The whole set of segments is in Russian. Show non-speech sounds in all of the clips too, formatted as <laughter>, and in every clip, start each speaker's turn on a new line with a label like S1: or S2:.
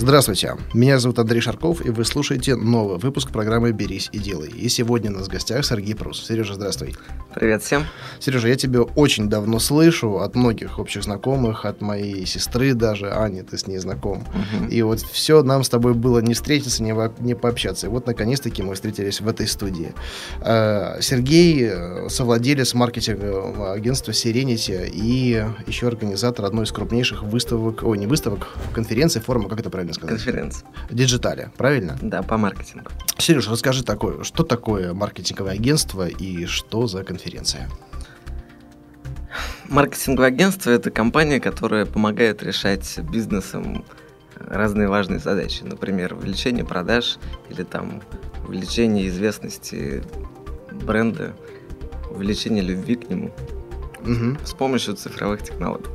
S1: Здравствуйте, меня зовут Андрей Шарков, и вы слушаете новый выпуск программы «Берись и делай». И сегодня у нас в гостях Сергей Прус. Сережа, здравствуй.
S2: Привет всем.
S1: Сережа, я тебя очень давно слышу от многих общих знакомых, от моей сестры даже, Ани, ты с ней знаком. Угу. И вот все нам с тобой было не встретиться, не, не пообщаться. И вот, наконец-таки, мы встретились в этой студии. А, Сергей э, совладелец маркетингового агентства Serenity и еще организатор одной из крупнейших выставок, ой, не выставок, конференций, форума, как это правильно правильно сказать?
S2: Конференция.
S1: Digitale, правильно?
S2: Да, по маркетингу.
S1: Сереж, расскажи такое, что такое маркетинговое агентство и что за конференция?
S2: Маркетинговое агентство – это компания, которая помогает решать бизнесам разные важные задачи. Например, увеличение продаж или там увеличение известности бренда, увеличение любви к нему – угу. с помощью цифровых технологий.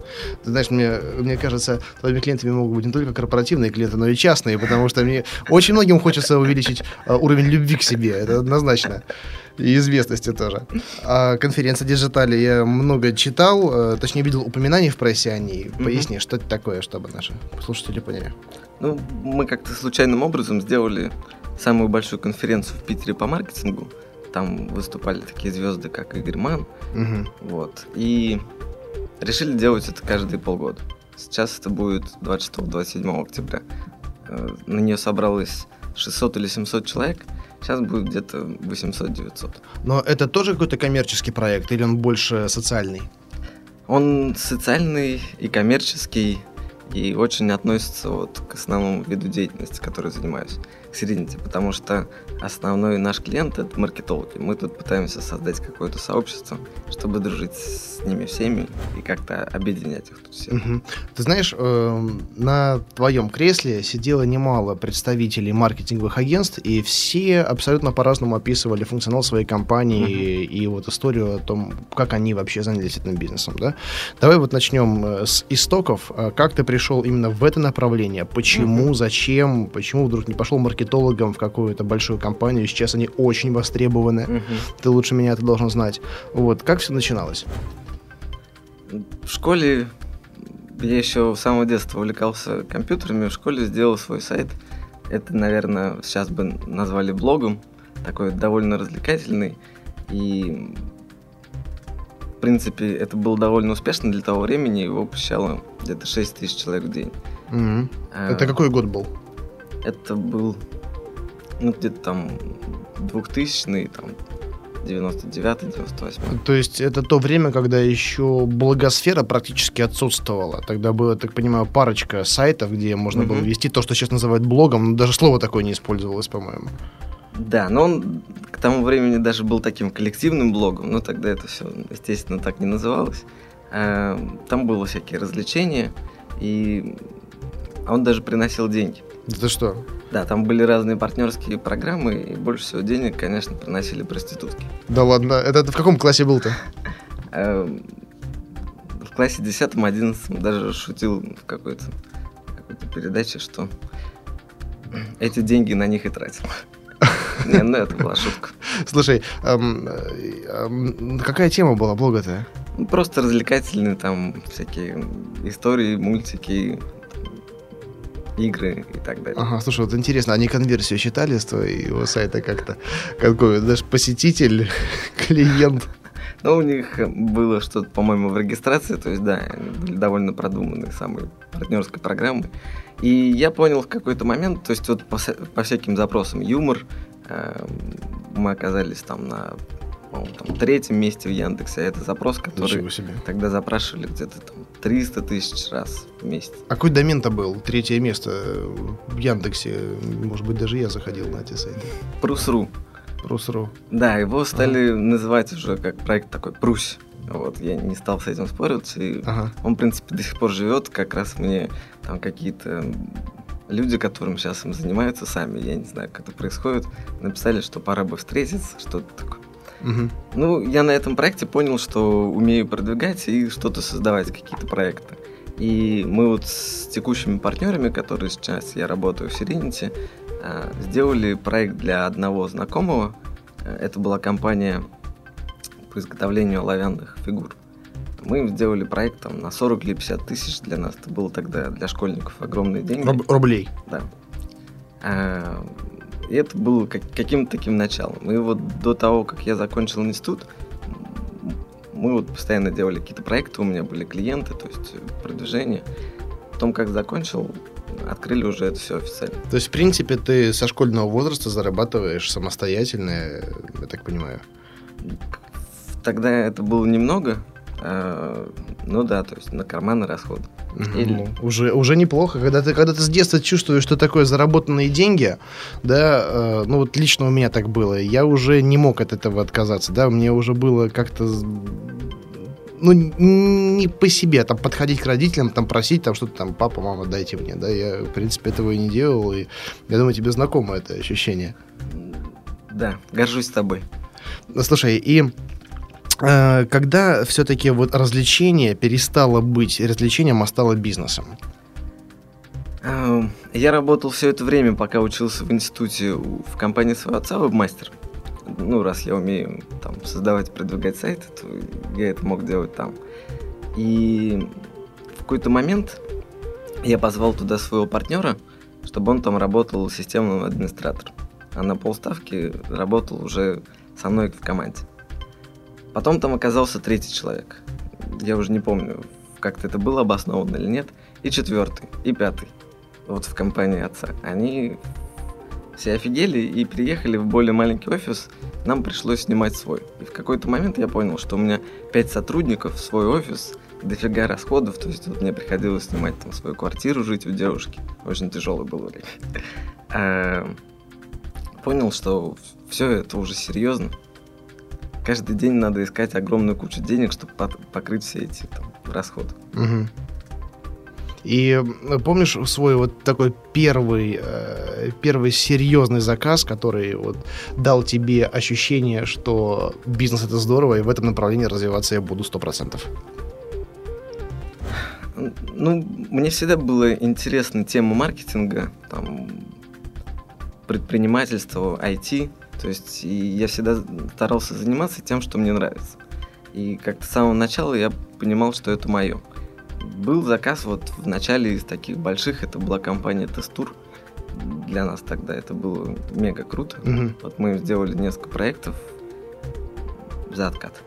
S1: Ты знаешь, мне, мне кажется, твоими клиентами могут быть не только корпоративные клиенты, но и частные, потому что мне очень многим хочется увеличить э, уровень любви к себе, это однозначно. И известности тоже. А конференция Digitale я много читал, э, точнее видел упоминаний в прессе о ней. Поясни, что это такое, чтобы наши слушатели поняли.
S2: Ну, мы как-то случайным образом сделали самую большую конференцию в Питере по маркетингу. Там выступали такие звезды, как Игорь Ман. Угу. Вот. И решили делать это каждые полгода. Сейчас это будет 26-27 октября. Э, на нее собралось 600 или 700 человек. Сейчас будет где-то 800-900.
S1: Но это тоже какой-то коммерческий проект или он больше социальный?
S2: Он социальный и коммерческий, и очень относится вот к основному виду деятельности, которой занимаюсь, к Serenity, потому что основной наш клиент — это маркетологи. Мы тут пытаемся создать какое-то сообщество, чтобы дружить с ними всеми и как-то объединять их тут всех. Угу.
S1: Ты знаешь, э, на твоем кресле сидело немало представителей маркетинговых агентств, и все абсолютно по-разному описывали функционал своей компании угу. и, вот историю о том, как они вообще занялись этим бизнесом. Да? Давай вот начнем э, с истоков. Э, как ты пришел именно в это направление? Почему, угу. зачем, почему вдруг не пошел маркетологом в какую-то большую компанию? сейчас они очень востребованы. Угу. Ты лучше меня это должен знать. Вот, как все начиналось?
S2: В школе я еще с самого детства увлекался компьютерами, в школе сделал свой сайт. Это, наверное, сейчас бы назвали блогом, такой довольно развлекательный. И, в принципе, это было довольно успешно для того времени, его посещало где-то 6 тысяч человек в день.
S1: Угу. А, это какой год был?
S2: Это был ну, где-то там 2000 там 99-98.
S1: То есть это то время, когда еще благосфера практически отсутствовала. Тогда было, так понимаю, парочка сайтов, где можно угу. было вести то, что сейчас называют блогом, но даже слово такое не использовалось, по-моему.
S2: Да, но он к тому времени даже был таким коллективным блогом, но тогда это все, естественно, так не называлось. А, там было всякие развлечения, и он даже приносил деньги.
S1: За что?
S2: Да, там были разные партнерские программы, и больше всего денег, конечно, приносили проститутки.
S1: Да ладно, это в каком классе был-то?
S2: Эм, в классе 10-11 даже шутил в какой-то какой передаче, что эти деньги на них и тратил. <laughs> Не, ну это была шутка.
S1: Слушай, эм, эм, какая тема была блога-то?
S2: Просто развлекательные там всякие истории, мультики, игры и так далее.
S1: Ага, слушай, вот интересно, они конверсию считали с твоего сайта как-то? Какой, даже посетитель, <laughs> клиент?
S2: Ну, у них было что-то, по-моему, в регистрации, то есть, да, они были довольно продуманные самые партнерской программы. И я понял в какой-то момент, то есть вот по, по всяким запросам юмор, э, мы оказались там на там, третьем месте в Яндексе. А это запрос, который тогда запрашивали где-то 300 тысяч раз в месяц.
S1: А какой домен-то был? Третье место в Яндексе. Может быть, даже я заходил на эти сайты.
S2: Прус.ру.
S1: Прус.ру.
S2: Да, его стали ага. называть уже как проект такой Прусь. Вот, я не стал с этим спорить. И ага. Он, в принципе, до сих пор живет. Как раз мне там какие-то люди, которым сейчас им занимаются сами, я не знаю, как это происходит, написали, что пора бы встретиться, что-то такое. Угу. Ну, я на этом проекте понял, что умею продвигать и что-то создавать, какие-то проекты. И мы вот с текущими партнерами, которые сейчас я работаю в Serenity, э, сделали проект для одного знакомого. Это была компания по изготовлению оловянных фигур. Мы сделали проект там, на 40 или 50 тысяч. Для нас это было тогда для школьников огромные деньги.
S1: Руб- рублей.
S2: Да. И это было как, каким-то таким началом. И вот до того, как я закончил институт, мы вот постоянно делали какие-то проекты, у меня были клиенты, то есть продвижение. Потом, как закончил, открыли уже это все официально.
S1: То есть, в принципе, ты со школьного возраста зарабатываешь самостоятельно, я так понимаю.
S2: Тогда это было немного, э, ну да, то есть на карманы расходы.
S1: Или... Ну, уже, уже неплохо, когда ты, когда ты с детства чувствуешь, что такое заработанные деньги, да, э, ну вот лично у меня так было, я уже не мог от этого отказаться, да, мне уже было как-то ну, не по себе, там, подходить к родителям, там, просить, там, что-то там, папа, мама, дайте мне, да, я, в принципе, этого и не делал, и я думаю, тебе знакомо это ощущение.
S2: Да, горжусь тобой.
S1: Слушай, и э, когда все-таки вот развлечение перестало быть развлечением, а стало бизнесом?
S2: Эм, я работал все это время, пока учился в институте в компании своего отца, веб-мастер. Ну, раз я умею там создавать, продвигать сайты, то я это мог делать там. И в какой-то момент я позвал туда своего партнера, чтобы он там работал системным администратором. А на полставки работал уже со мной в команде. Потом там оказался третий человек. Я уже не помню, как-то это было обосновано или нет. И четвертый, и пятый. Вот в компании отца. Они все офигели и приехали в более маленький офис. Нам пришлось снимать свой. И в какой-то момент я понял, что у меня пять сотрудников, свой офис, дофига расходов. То есть вот мне приходилось снимать там свою квартиру, жить у девушки. Очень тяжелое было время. А, <laughs> понял, что все это уже серьезно. Каждый день надо искать огромную кучу денег, чтобы покрыть все эти там, расходы.
S1: Угу. И помнишь свой вот такой первый, э, первый серьезный заказ, который вот дал тебе ощущение, что бизнес это здорово, и в этом направлении развиваться я буду сто процентов?
S2: Ну, мне всегда была интересна тема маркетинга, там, предпринимательства, IT. То есть и я всегда старался заниматься тем, что мне нравится. И как-то с самого начала я понимал, что это мое. Был заказ вот в начале из таких больших, это была компания Тестур. Для нас тогда это было мега круто. Угу. Вот мы сделали несколько проектов за откат.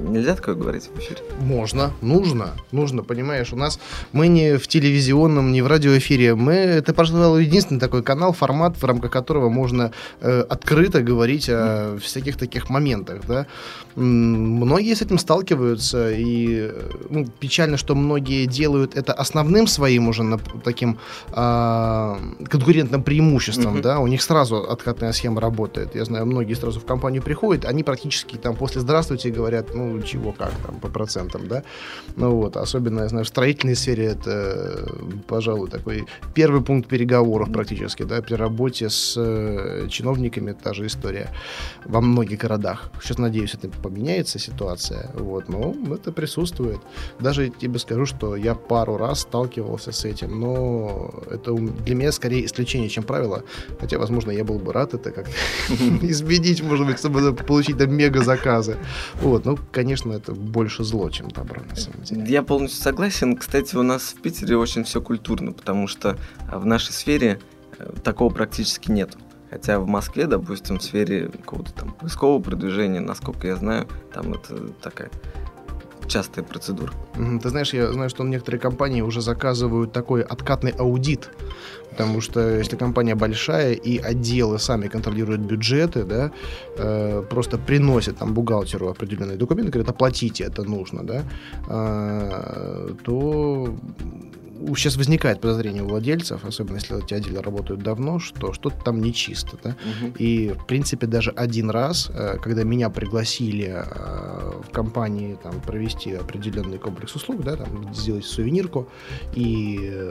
S2: Нельзя такое говорить в эфире?
S1: Можно, нужно, нужно, понимаешь. У нас мы не в телевизионном, не в радиоэфире. Мы, это, пожалуй, единственный такой канал, формат, в рамках которого можно э, открыто говорить о всяких таких моментах, да. Многие с этим сталкиваются, и ну, печально, что многие делают это основным своим уже на, таким э, конкурентным преимуществом, mm-hmm. да. У них сразу откатная схема работает. Я знаю, многие сразу в компанию приходят, они практически там после «здравствуйте» говорят, ну, чего как там, по процентам, да. Ну вот, особенно, я знаю, в строительной сфере это, пожалуй, такой первый пункт переговоров практически, да, при работе с э, чиновниками та же история во многих городах. Сейчас, надеюсь, это поменяется ситуация, вот, но это присутствует. Даже тебе скажу, что я пару раз сталкивался с этим, но это для меня скорее исключение, чем правило, хотя, возможно, я был бы рад это как-то <laughs> изменить, может быть, чтобы получить там мега заказы. Вот, ну, конечно, это больше зло, чем добро, на самом деле.
S2: Я полностью согласен. Кстати, у нас в Питере очень все культурно, потому что а, в нашей сфере э, такого практически нет. Хотя в Москве, допустим, в сфере какого-то там поискового продвижения, насколько я знаю, там это такая частая процедура.
S1: Ты знаешь, я знаю, что некоторые компании уже заказывают такой откатный аудит, потому что если компания большая и отделы сами контролируют бюджеты, да, э, просто приносят там бухгалтеру определенные документы, говорят, оплатите, это нужно, да, э, то сейчас возникает подозрение у владельцев, особенно если эти отделы работают давно, что что-то там нечисто. Да? Угу. И, в принципе, даже один раз, э, когда меня пригласили э, компании там, провести определенный комплекс услуг, да, там, сделать сувенирку и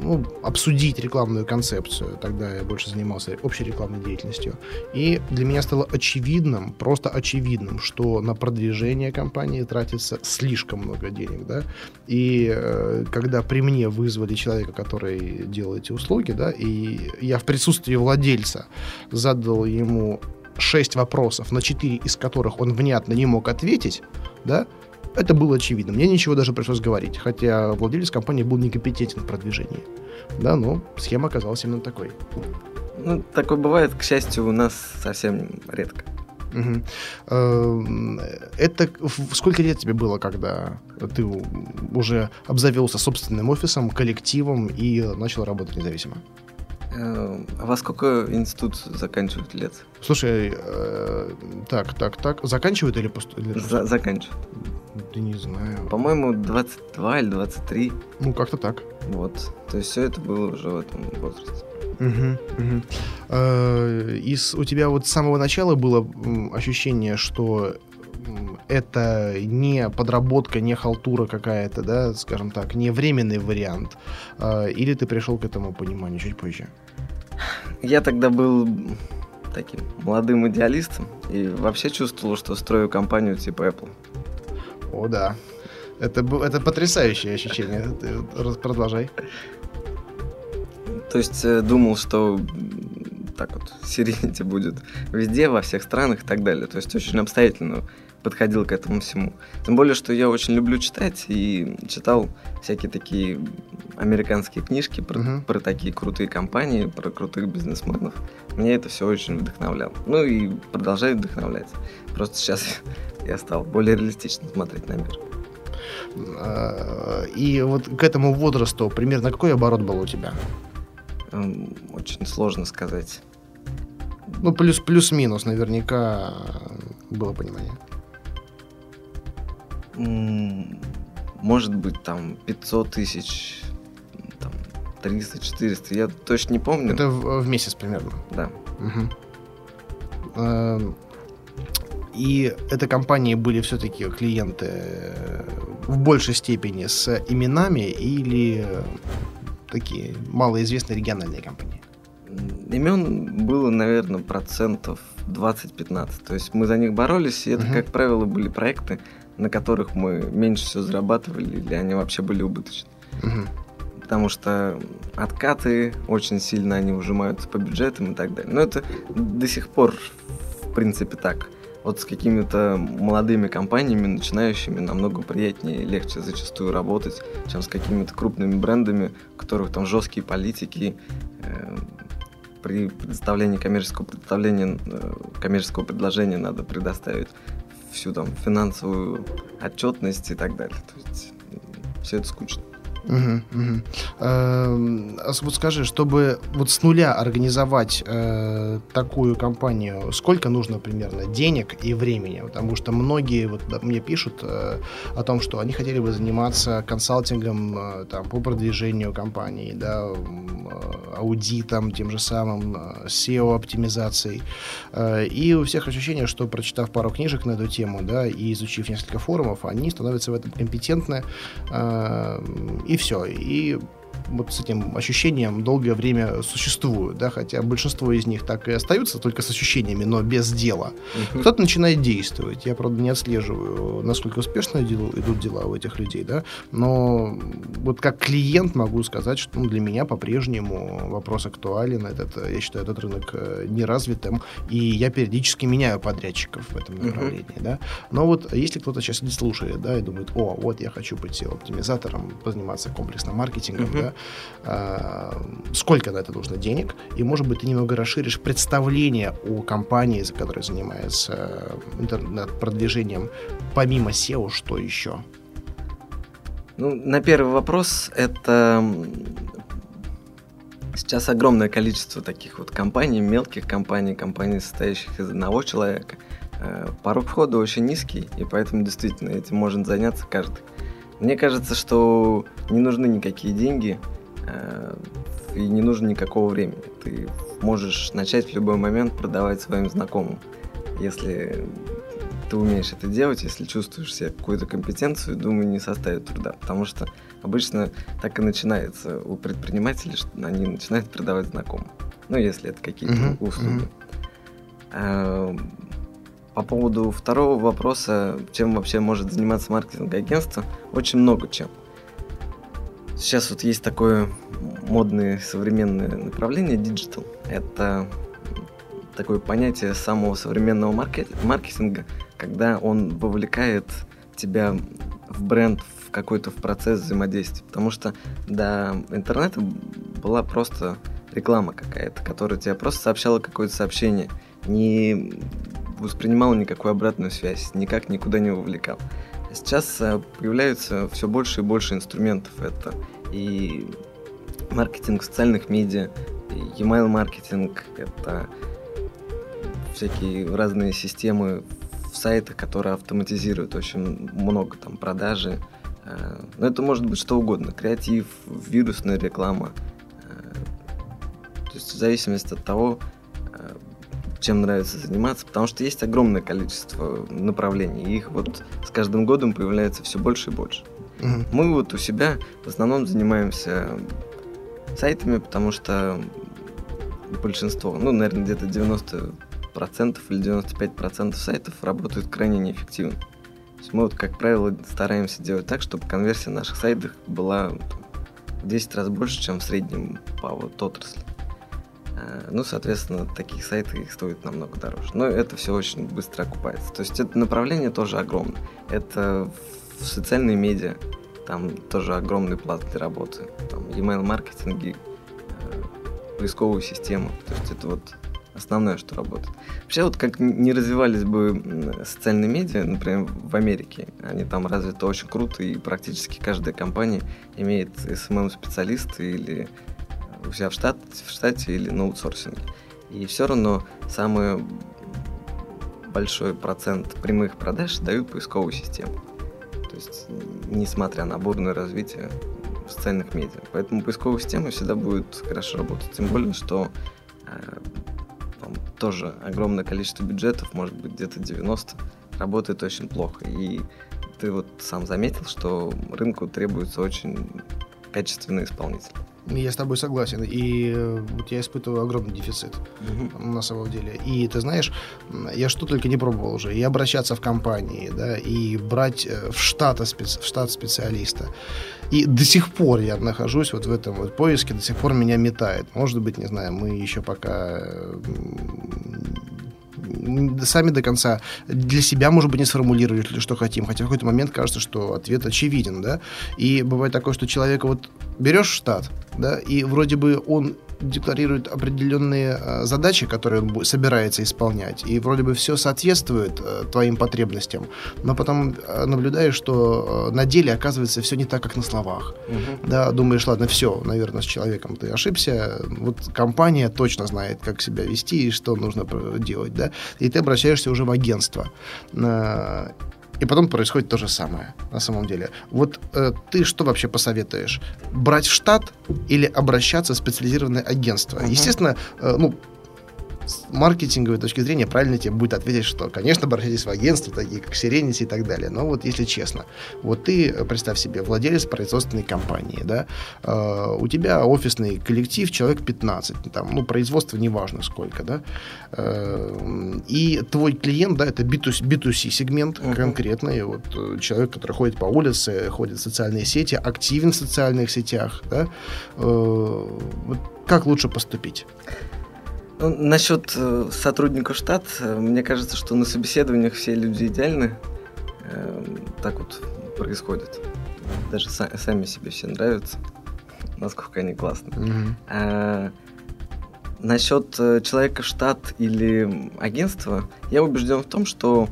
S1: ну, обсудить рекламную концепцию. Тогда я больше занимался общей рекламной деятельностью. И для меня стало очевидным, просто очевидным, что на продвижение компании тратится слишком много денег, да, и э, при мне вызвали человека, который делает эти услуги, да, и я в присутствии владельца задал ему шесть вопросов, на четыре из которых он внятно не мог ответить, да, это было очевидно. Мне ничего даже пришлось говорить, хотя владелец компании был некомпетентен в продвижении. Да, но схема оказалась именно такой.
S2: Ну, такое бывает, к счастью, у нас совсем редко.
S1: Угу. Это сколько лет тебе было, когда ты уже обзавелся собственным офисом, коллективом и начал работать независимо?
S2: Эм, а во сколько институт заканчивает лет?
S1: Слушай, э, так, так, так, заканчивают или поступают?
S2: За заканчивают.
S1: Да не знаю.
S2: По-моему, 22 или 23.
S1: Ну, как-то так.
S2: Вот. То есть все это было уже в этом возрасте.
S1: Угу, угу. Э, и у тебя вот с самого начала было ощущение, что это не подработка, не халтура какая-то, да, скажем так, не временный вариант, э, или ты пришел к этому пониманию чуть позже?
S2: Я тогда был таким молодым идеалистом и вообще чувствовал, что строю компанию типа Apple.
S1: О, да. Это, это потрясающее ощущение. Продолжай.
S2: То есть э, думал, что так вот Serenity будет везде, во всех странах и так далее. То есть очень обстоятельно подходил к этому всему. Тем более, что я очень люблю читать и читал всякие такие американские книжки про, uh-huh. про такие крутые компании, про крутых бизнесменов. Меня это все очень вдохновляло. Ну и продолжает вдохновлять. Просто сейчас <laughs> я стал более реалистично смотреть на мир.
S1: А, и вот к этому возрасту примерно какой оборот был у тебя?
S2: Очень сложно сказать.
S1: Ну, плюс, плюс-минус, наверняка было понимание.
S2: Может быть, там 500 тысяч, там 300-400, я точно не помню.
S1: Это в, в месяц примерно?
S2: Да.
S1: Угу. И это компании были все-таки клиенты э, в большей степени с именами или такие малоизвестные региональные компании?
S2: Имен было, наверное, процентов 20-15. То есть мы за них боролись, и это, uh-huh. как правило, были проекты, на которых мы меньше всего зарабатывали, или они вообще были убыточны. Uh-huh. Потому что откаты очень сильно они ужимаются по бюджетам и так далее. Но это до сих пор, в принципе, так вот с какими-то молодыми компаниями, начинающими, намного приятнее и легче зачастую работать, чем с какими-то крупными брендами, у которых там жесткие политики. Э, при предоставлении коммерческого представления, э, коммерческого предложения надо предоставить всю там финансовую отчетность и так далее. То есть все это скучно.
S1: Угу, угу. Э, вот скажи, чтобы вот с нуля организовать э, такую компанию, сколько нужно примерно денег и времени? Потому что многие вот мне пишут э, о том, что они хотели бы заниматься консалтингом э, там, по продвижению компании, да, аудитом, тем же самым, э, SEO-оптимизацией. Э, и у всех ощущение, что прочитав пару книжек на эту тему, да, и изучив несколько форумов, они становятся в этом компетентны э, и все. И вот с этим ощущением долгое время существуют, да, хотя большинство из них так и остаются только с ощущениями, но без дела. Uh-huh. Кто-то начинает действовать. Я, правда, не отслеживаю, насколько успешно идут дела у этих людей, да, но вот как клиент могу сказать, что ну, для меня по-прежнему вопрос актуален. Этот, я считаю этот рынок э, неразвитым, и я периодически меняю подрядчиков в этом направлении, uh-huh. да. Но вот если кто-то сейчас не слушает, да, и думает, о, вот я хочу быть оптимизатором, позаниматься комплексным маркетингом, uh-huh. да, Э, сколько на это нужно денег, и, может быть, ты немного расширишь представление о компании, за которой занимается э, интернет-продвижением, помимо SEO, что еще?
S2: Ну, на первый вопрос, это сейчас огромное количество таких вот компаний, мелких компаний, компаний, состоящих из одного человека. Э, порог входа очень низкий, и поэтому действительно этим может заняться каждый. Мне кажется, что не нужны никакие деньги, Э, и не нужно никакого времени. Ты можешь начать в любой момент продавать своим знакомым, если ты умеешь это делать, если чувствуешь себе какую-то компетенцию, думаю, не составит труда. Потому что обычно так и начинается у предпринимателей, что они начинают продавать знакомым. Ну, если это какие-то uh-huh, услуги. Uh-huh. По поводу второго вопроса, чем вообще может заниматься маркетинг-агентство, очень много чем. Сейчас вот есть такое модное современное направление digital. Это такое понятие самого современного маркетинга, когда он вовлекает тебя в бренд, в какой-то в процесс взаимодействия. Потому что до интернета была просто реклама какая-то, которая тебе просто сообщала какое-то сообщение, не воспринимала никакую обратную связь, никак никуда не вовлекал. Сейчас э, появляются все больше и больше инструментов. Это и маркетинг в социальных медиа, и email маркетинг, это всякие разные системы в сайтах, которые автоматизируют очень много там продажи. Э, но это может быть что угодно. Креатив, вирусная реклама. Э, то есть в зависимости от того, чем нравится заниматься, потому что есть огромное количество направлений, и их вот с каждым годом появляется все больше и больше. Mm-hmm. Мы вот у себя в основном занимаемся сайтами, потому что большинство, ну, наверное, где-то 90 процентов или 95 процентов сайтов работают крайне неэффективно. То есть мы вот, как правило, стараемся делать так, чтобы конверсия наших сайтов была в 10 раз больше, чем в среднем по вот отрасли. А, ну, соответственно, таких сайтов их стоит намного дороже. Но это все очень быстро окупается. То есть это направление тоже огромное. Это в социальные медиа, там тоже огромный плат работы. Там email маркетинги, э, поисковую систему. То есть это вот основное, что работает. Вообще, вот как не развивались бы социальные медиа, например, в Америке, они там развиты очень круто, и практически каждая компания имеет SMM-специалиста или у себя в, штат, в штате или на аутсорсинге. И все равно самый большой процент прямых продаж дают поисковую систему. То есть, несмотря на бурное развитие социальных медиа. Поэтому поисковая система всегда будет хорошо работать. Тем более, что э, тоже огромное количество бюджетов, может быть где-то 90, работает очень плохо. И ты вот сам заметил, что рынку требуется очень качественный исполнитель.
S1: Я с тобой согласен. И э, вот я испытываю огромный дефицит угу. на самом деле. И ты знаешь, я что только не пробовал уже. И обращаться в компании, да, и брать э, в, штата, в штат специалиста. И до сих пор я нахожусь вот в этом вот поиске, до сих пор меня метает. Может быть, не знаю, мы еще пока э, сами до конца для себя, может быть, не сформулировали, что хотим, хотя в какой-то момент кажется, что ответ очевиден, да, и бывает такое, что человека вот берешь штат, да, и вроде бы он декларирует определенные э, задачи, которые он собирается исполнять, и вроде бы все соответствует э, твоим потребностям, но потом э, наблюдаешь, что на деле оказывается все не так, как на словах. Угу. Да, думаешь, ладно, все, наверное, с человеком ты ошибся, вот компания точно знает, как себя вести и что нужно делать, да, и ты обращаешься уже в агентство и потом происходит то же самое на самом деле. Вот э, ты что вообще посоветуешь? Брать в штат или обращаться в специализированное агентство? Uh-huh. Естественно, э, ну, маркетинговой точки зрения правильно тебе будет ответить, что, конечно, обращайтесь в агентства, такие как Serenity и так далее. Но вот если честно, вот ты, э, представь себе, владелец производственной компании, да, э, у тебя офисный коллектив, человек 15, там, ну, производство неважно сколько, да, э, и твой клиент, да, это B2C, B2C сегмент uh-huh. конкретный, вот э, человек, который ходит по улице, ходит в социальные сети, активен в социальных сетях, да, э, вот как лучше поступить?
S2: Ну, насчет э, сотрудников штат, э, мне кажется, что на собеседованиях все люди идеальны. Э, так вот происходит. Даже са- сами себе все нравятся, насколько они классные. Mm-hmm. А, насчет э, человека штат или агентства, я убежден в том, что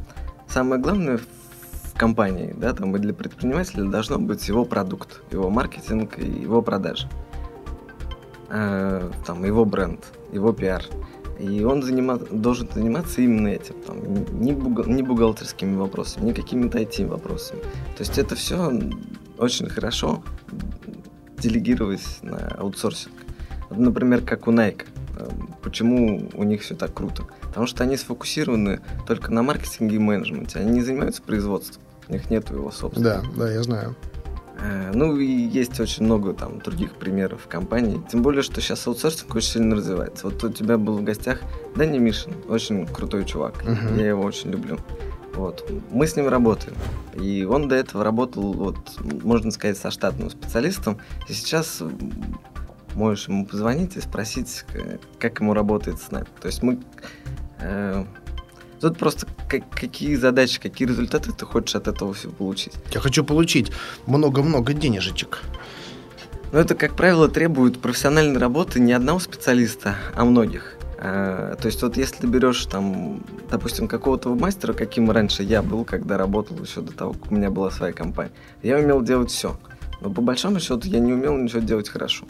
S2: самое главное в компании, да, там и для предпринимателя должно быть его продукт, его маркетинг и его продажи. Э, там, его бренд, его пиар. И он занима... должен заниматься именно этим, там, не, бухгал... не бухгалтерскими вопросами, не какими-то IT-вопросами. То есть это все очень хорошо делегировать на аутсорсинг. Например, как у Nike. Почему у них все так круто. Потому что они сфокусированы только на маркетинге и менеджменте. Они не занимаются производством. У них нет его собственного.
S1: Да, да, я знаю.
S2: Э, ну и есть очень много там других примеров компаний. Тем более, что сейчас аутсорсинг очень сильно развивается. Вот у тебя был в гостях Дани Мишин, очень крутой чувак. Uh-huh. Я его очень люблю. Вот. Мы с ним работаем. И он до этого работал, вот, можно сказать, со штатным специалистом. И сейчас можешь ему позвонить и спросить, как ему работает с нами. То есть мы... Э, тут просто как, какие задачи, какие результаты ты хочешь от этого всего получить.
S1: Я хочу получить много-много денежечек.
S2: Но это, как правило, требует профессиональной работы не одного специалиста, а многих. А, то есть вот если ты берешь там, допустим, какого-то мастера, каким раньше я был, когда работал еще до того, как у меня была своя компания, я умел делать все. Но по большому счету я не умел ничего делать хорошо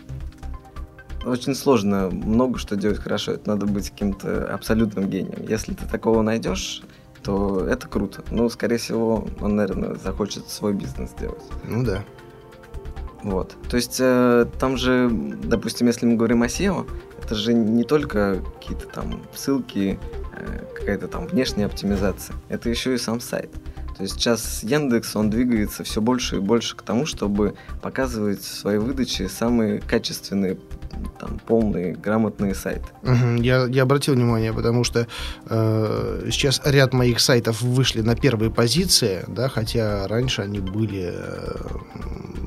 S2: очень сложно много что делать хорошо. Это надо быть каким-то абсолютным гением. Если ты такого найдешь, то это круто. Ну, скорее всего, он, наверное, захочет свой бизнес сделать.
S1: Ну да.
S2: Вот. То есть э, там же, допустим, если мы говорим о SEO, это же не только какие-то там ссылки, э, какая-то там внешняя оптимизация. Это еще и сам сайт. То есть сейчас Яндекс, он двигается все больше и больше к тому, чтобы показывать в своей выдаче самые качественные там полные грамотные сайты.
S1: Я, я обратил внимание, потому что э, сейчас ряд моих сайтов вышли на первые позиции, да, хотя раньше они были, э,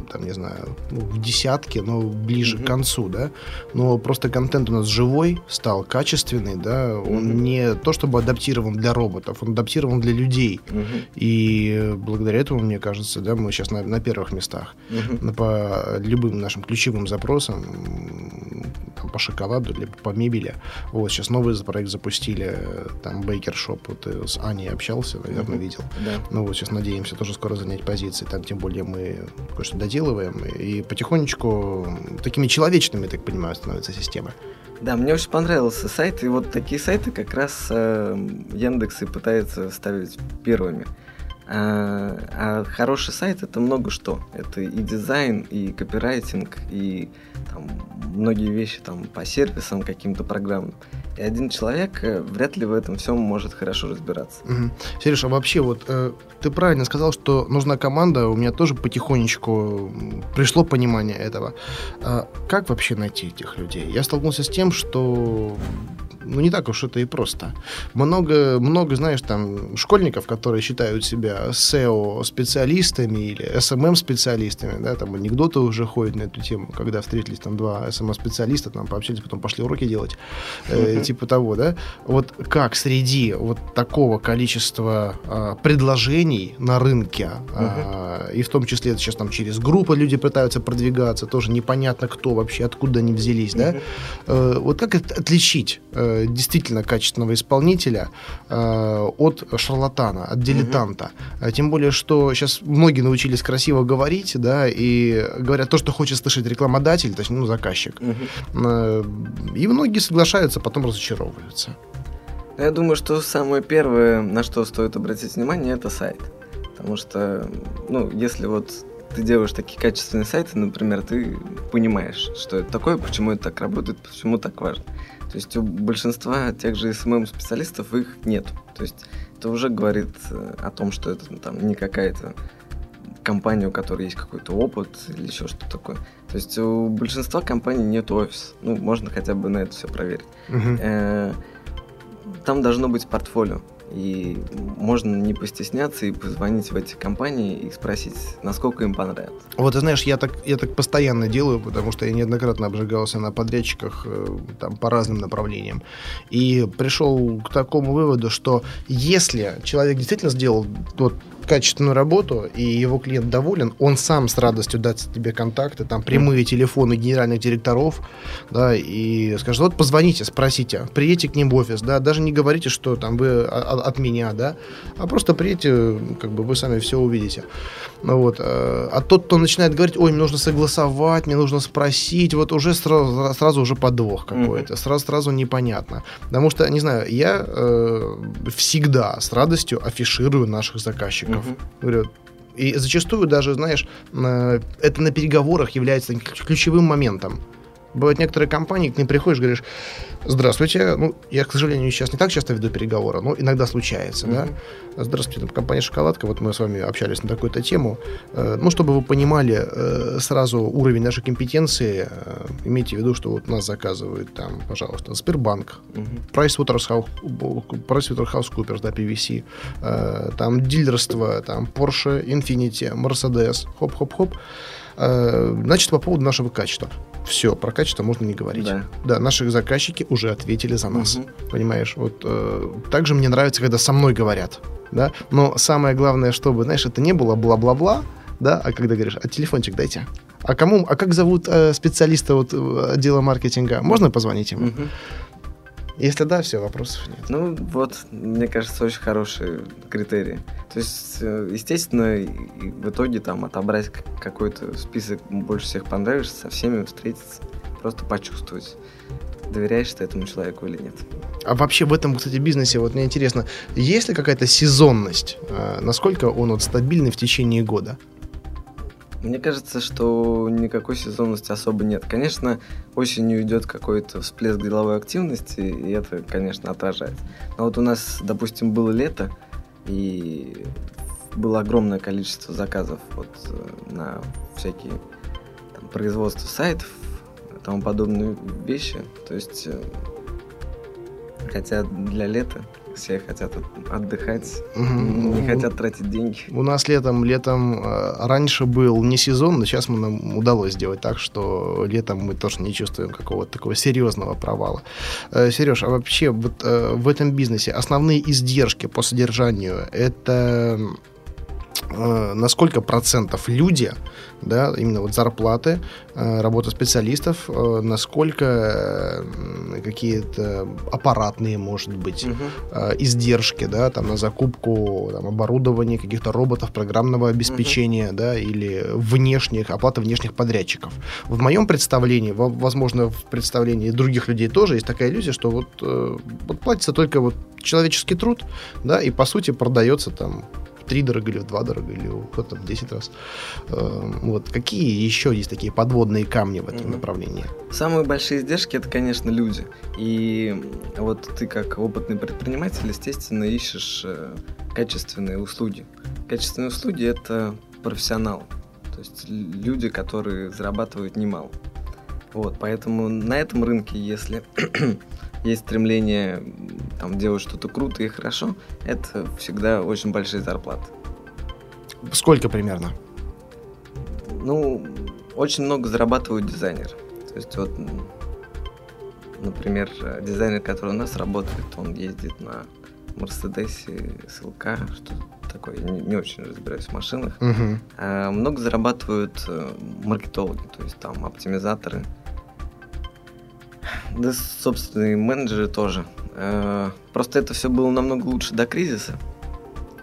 S1: там, не знаю, ну, в десятке, но ближе угу. к концу, да. Но просто контент у нас живой, стал качественный, да, он угу. не то чтобы адаптирован для роботов, он адаптирован для людей. Угу. И благодаря этому, мне кажется, да, мы сейчас на, на первых местах. Угу. По любым нашим ключевым запросам там, по шоколаду, либо по мебели. Вот, сейчас новый проект запустили, там, Baker Shop, вот с Аней общался, наверное, mm-hmm. видел. Да. Ну вот, сейчас надеемся тоже скоро занять позиции, там, тем более мы кое-что доделываем, и потихонечку такими человечными, так понимаю, становится система.
S2: Да, мне очень понравился сайт, и вот такие сайты как раз э, Яндекс и пытается ставить первыми. А, а хороший сайт это много что. Это и дизайн, и копирайтинг, и там, многие вещи там по сервисам каким-то программам. И один человек э, вряд ли в этом всем может хорошо разбираться.
S1: Угу. Сереж, а вообще вот э, ты правильно сказал, что нужна команда. У меня тоже потихонечку пришло понимание этого. А как вообще найти этих людей? Я столкнулся с тем, что ну, не так уж это и просто. Много, много, знаешь, там, школьников, которые считают себя SEO-специалистами или SMM-специалистами, да, там анекдоты уже ходят на эту тему, когда встретились там два SMM-специалиста, там пообщались, потом пошли уроки делать, э, типа того, да. Вот как среди вот такого количества э, предложений на рынке, э, и в том числе сейчас там через группы люди пытаются продвигаться, тоже непонятно кто вообще, откуда они взялись, да, э, вот как это отличить э, действительно качественного исполнителя э, от шарлатана, от дилетанта. Угу. Тем более, что сейчас многие научились красиво говорить, да, и говорят то, что хочет слышать рекламодатель, то есть, ну, заказчик. Угу. Э, и многие соглашаются, потом разочаровываются.
S2: Я думаю, что самое первое, на что стоит обратить внимание, это сайт. Потому что, ну, если вот ты делаешь такие качественные сайты, например, ты понимаешь, что это такое, почему это так работает, почему так важно. То есть у большинства тех же SMM-специалистов их нет. То есть это уже говорит э, о том, что это там не какая-то компания, у которой есть какой-то опыт или еще что-то такое. То есть у большинства компаний нет офиса. Ну, можно хотя бы на это все проверить. Uh-huh. Там должно быть портфолио. И можно не постесняться и позвонить в эти компании и спросить, насколько им понравилось.
S1: Вот, знаешь, я так, я так постоянно делаю, потому что я неоднократно обжигался на подрядчиках э, там, по разным направлениям. И пришел к такому выводу, что если человек действительно сделал вот качественную работу, и его клиент доволен, он сам с радостью даст тебе контакты, там прямые телефоны генеральных директоров, да, и скажет, вот позвоните, спросите, приедьте к ним в офис, да, даже не говорите, что там вы от меня, да, а просто приедьте, как бы вы сами все увидите. Ну, вот. Э, а тот, кто начинает говорить, ой, мне нужно согласовать, мне нужно спросить, вот уже сразу, сразу уже подвох какой-то, mm-hmm. сразу, сразу непонятно. Потому что, не знаю, я э, всегда с радостью афиширую наших заказчиков сотрудников. Угу. И зачастую даже, знаешь, это на переговорах является ключевым моментом. Бывают некоторые компании, к ним приходишь, говоришь, здравствуйте, ну, я, к сожалению, сейчас не так часто веду переговоры, но иногда случается, mm-hmm. да. Здравствуйте, там, компания «Шоколадка», вот мы с вами общались на такую-то тему. Э, ну, чтобы вы понимали э, сразу уровень нашей компетенции, э, имейте в виду, что вот нас заказывают там, пожалуйста, Сбербанк, mm-hmm. PricewaterhouseCoopers, да, PVC, там дилерство, там Porsche, Infiniti, Mercedes, хоп-хоп-хоп. Значит, по поводу нашего качества все, про качество можно не говорить. Да. да, наши заказчики уже ответили за нас. Угу. Понимаешь? Вот э, также мне нравится, когда со мной говорят. Да? Но самое главное, чтобы, знаешь, это не было бла-бла-бла, да, а когда говоришь, а телефончик дайте. А кому, а как зовут э, специалиста вот, э, отдела маркетинга? Можно позвонить ему? Угу. Если да, все, вопросов нет.
S2: Ну, вот, мне кажется, очень хороший критерий. То есть, э, естественно, в итоге там отобрать какой-то список больше всех понравишься, со всеми встретиться, просто почувствовать, доверяешь ты этому человеку или нет.
S1: А вообще в этом, кстати, бизнесе, вот мне интересно, есть ли какая-то сезонность? А, насколько он вот стабильный в течение года?
S2: Мне кажется, что никакой сезонности особо нет. Конечно, осенью идет какой-то всплеск деловой активности, и это, конечно, отражается. Но вот у нас, допустим, было лето, и было огромное количество заказов вот э, на всякие там, производства сайтов, и тому подобные вещи. То есть, э, хотя для лета все хотят отдыхать, угу. не хотят тратить деньги.
S1: У нас летом, летом э, раньше был не сезон, но сейчас мы нам удалось сделать так, что летом мы тоже не чувствуем какого-то такого серьезного провала. Э, Сереж, а вообще вот э, в этом бизнесе основные издержки по содержанию это Э, на сколько процентов люди, да, именно вот зарплаты, э, работа специалистов, э, насколько какие-то аппаратные, может быть, угу. издержки, да, там на закупку там, оборудования, каких-то роботов, программного обеспечения, угу. да, или внешних, оплата внешних подрядчиков. В моем представлении, возможно, в представлении других людей тоже есть такая иллюзия, что вот, вот платится только вот человеческий труд, да, и по сути продается там в три дорого или в два дорого, или кто-то в 10 раз. Эм, вот. Какие еще есть такие подводные камни в этом направлении?
S2: Самые большие издержки это, конечно, люди. И вот ты как опытный предприниматель, естественно, ищешь э, качественные услуги. Качественные услуги это профессионал. То есть люди, которые зарабатывают немало. Вот, поэтому на этом рынке, если есть стремление там, делать что-то круто и хорошо, это всегда очень большие зарплаты.
S1: Сколько примерно?
S2: Ну, очень много зарабатывают дизайнеры. То есть вот, например, дизайнер, который у нас работает, он ездит на Мерседесе СЛК, что такое, я не, не очень разбираюсь в машинах. Угу. А, много зарабатывают э, маркетологи, то есть там оптимизаторы, да, собственные менеджеры тоже. Э, просто это все было намного лучше до кризиса.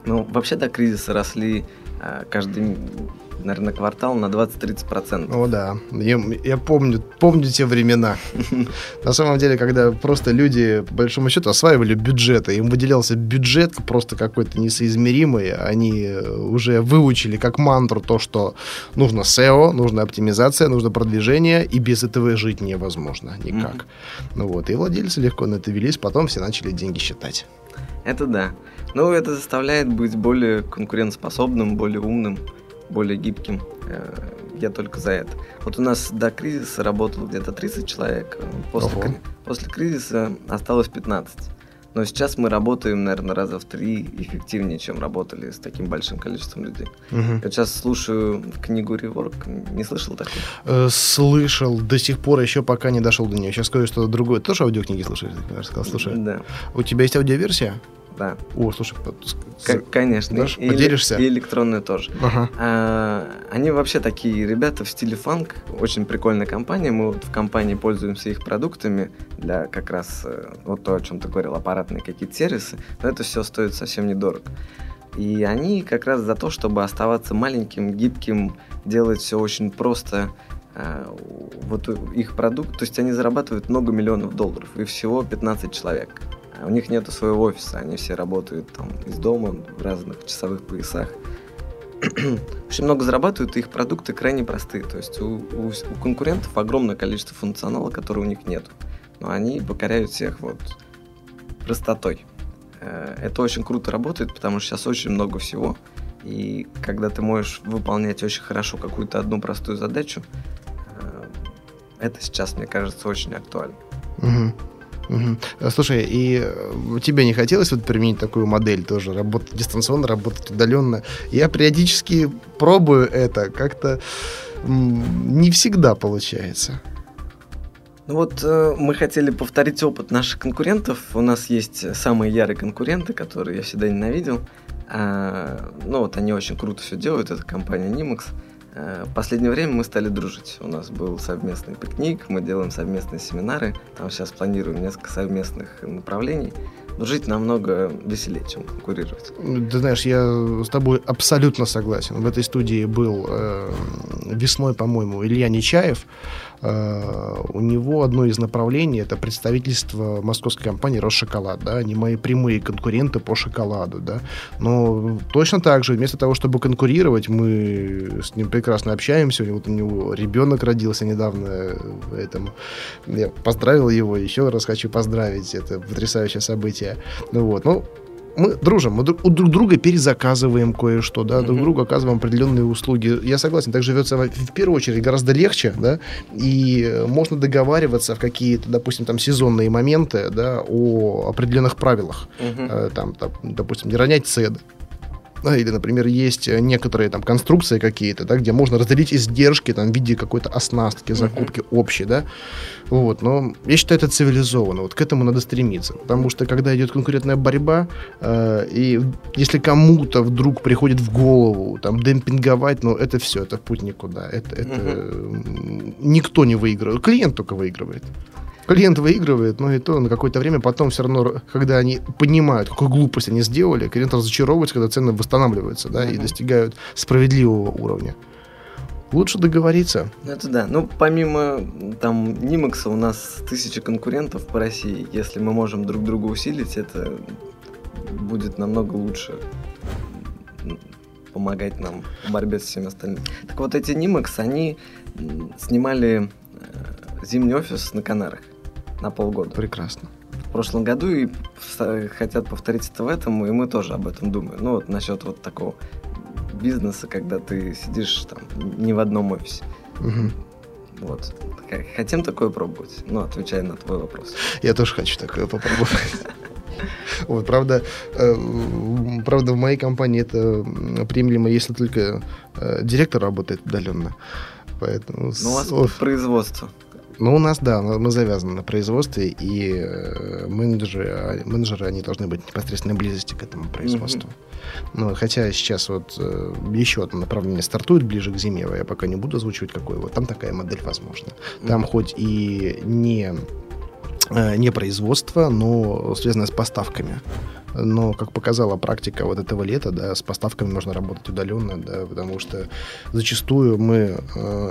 S2: Ну, вообще до кризиса росли э, каждый наверное, квартал на 20-30%.
S1: О, да. Я, я помню, помню те времена. <laughs> На самом деле, когда просто люди, по большому счету, осваивали бюджеты, им выделялся бюджет просто какой-то несоизмеримый, они уже выучили как мантру то, что нужно SEO, нужна оптимизация, нужно продвижение, и без этого жить невозможно никак. Mm-hmm. Ну вот, и владельцы легко на это велись, потом все начали деньги считать.
S2: Это да. Ну, это заставляет быть более конкурентоспособным, более умным более гибким. Э, я только за это. Вот у нас до кризиса работало где-то 30 человек. После, кри... после кризиса осталось 15. Но сейчас мы работаем, наверное, раза в три эффективнее, чем работали с таким большим количеством людей. Угу. Я сейчас слушаю книгу Реворк. Не слышал такой?
S1: Э, слышал. До сих пор еще пока не дошел до нее. Сейчас скажу что-то другое. Ты тоже аудиокниги слушаешь? Я сказал, слушай.
S2: Да.
S1: У тебя есть аудиоверсия?
S2: Да.
S1: О, слушай,
S2: К- конечно.
S1: Дашь, и, поделишься?
S2: И электронные тоже. Ага. А, они вообще такие ребята в стиле фанк. Очень прикольная компания. Мы вот в компании пользуемся их продуктами для как раз э, вот то, о чем ты говорил, аппаратные какие-то сервисы. Но это все стоит совсем недорого. И они как раз за то, чтобы оставаться маленьким, гибким, делать все очень просто. А, вот их продукт, то есть они зарабатывают много миллионов долларов, и всего 15 человек. У них нет своего офиса, они все работают там из дома в разных часовых поясах. <clears throat> очень много зарабатывают, и их продукты крайне простые. То есть у, у, у конкурентов огромное количество функционала, который у них нет. Но они покоряют всех вот простотой. Э, это очень круто работает, потому что сейчас очень много всего. И когда ты можешь выполнять очень хорошо какую-то одну простую задачу, э, это сейчас, мне кажется, очень актуально.
S1: Угу. Слушай, и э, тебе не хотелось вот применить такую модель тоже, работать дистанционно, работать удаленно? Я периодически пробую это, как-то не всегда получается.
S2: Ну вот э, мы хотели повторить опыт наших конкурентов. У нас есть самые ярые конкуренты, которые я всегда ненавидел. А, ну вот они очень круто все делают, это компания Nimax. Э, в последнее время мы стали дружить. У нас был совместный пикник, мы делаем совместные семинары. Там сейчас планируем несколько совместных направлений. Но жить намного веселее, чем конкурировать.
S1: Ты знаешь, я с тобой абсолютно согласен. В этой студии был э, весной, по-моему, Илья Нечаев. Э, у него одно из направлений это представительство московской компании Росшоколад, да, они мои прямые конкуренты по шоколаду, да, но точно так же, вместо того, чтобы конкурировать, мы с ним прекрасно общаемся, вот у него ребенок родился недавно, поэтому я поздравил его, еще раз хочу поздравить, это потрясающее событие, ну вот, ну, мы дружим, мы друг, у друг друга перезаказываем кое-что, да, друг другу оказываем определенные услуги. Я согласен, так живется в первую очередь гораздо легче, да, и можно договариваться в какие-то, допустим, там сезонные моменты, да, о определенных правилах, uh-huh. там, там, допустим, не ронять цены, или, например, есть некоторые там конструкции какие-то, да, где можно разделить издержки там, в виде какой-то оснастки, закупки uh-huh. общей, да. Вот, но я считаю, это цивилизованно. Вот к этому надо стремиться. Потому что когда идет конкурентная борьба, э, и если кому-то вдруг приходит в голову там демпинговать, ну это все, это путь никуда. Это, это uh-huh. никто не выигрывает. Клиент только выигрывает клиент выигрывает, но и то на какое-то время потом все равно, когда они понимают, какую глупость они сделали, клиент разочаровывается, когда цены восстанавливаются, да, uh-huh. и достигают справедливого уровня. Лучше договориться.
S2: Это да. Ну, помимо там Нимакса у нас тысячи конкурентов по России. Если мы можем друг друга усилить, это будет намного лучше помогать нам в борьбе с всеми остальными. Так вот, эти Нимакс, они снимали э, зимний офис на Канарах на полгода.
S1: Прекрасно.
S2: В прошлом году и хотят повторить это в этом, и мы тоже об этом думаем. Ну вот насчет вот такого бизнеса, когда ты сидишь там не в одном офисе. Угу. Вот. Хотим такое пробовать? Ну, отвечая на твой вопрос.
S1: Я тоже хочу такое попробовать. <laughs> Вот, правда, э, правда, в моей компании это приемлемо, если только э, директор работает удаленно. Поэтому
S2: ну, у вас производство.
S1: Ну, у нас, да, мы завязаны на производстве, и э, менеджеры, а, менеджеры, они должны быть в непосредственной близости к этому производству. Mm-hmm. Ну, хотя сейчас вот э, еще одно направление стартует ближе к зиме, я пока не буду озвучивать, какое вот. Там такая модель возможна. Mm-hmm. Там хоть и не не производство, но связанное с поставками. Но, как показала практика вот этого лета, да, с поставками можно работать удаленно, да, потому что зачастую мы э,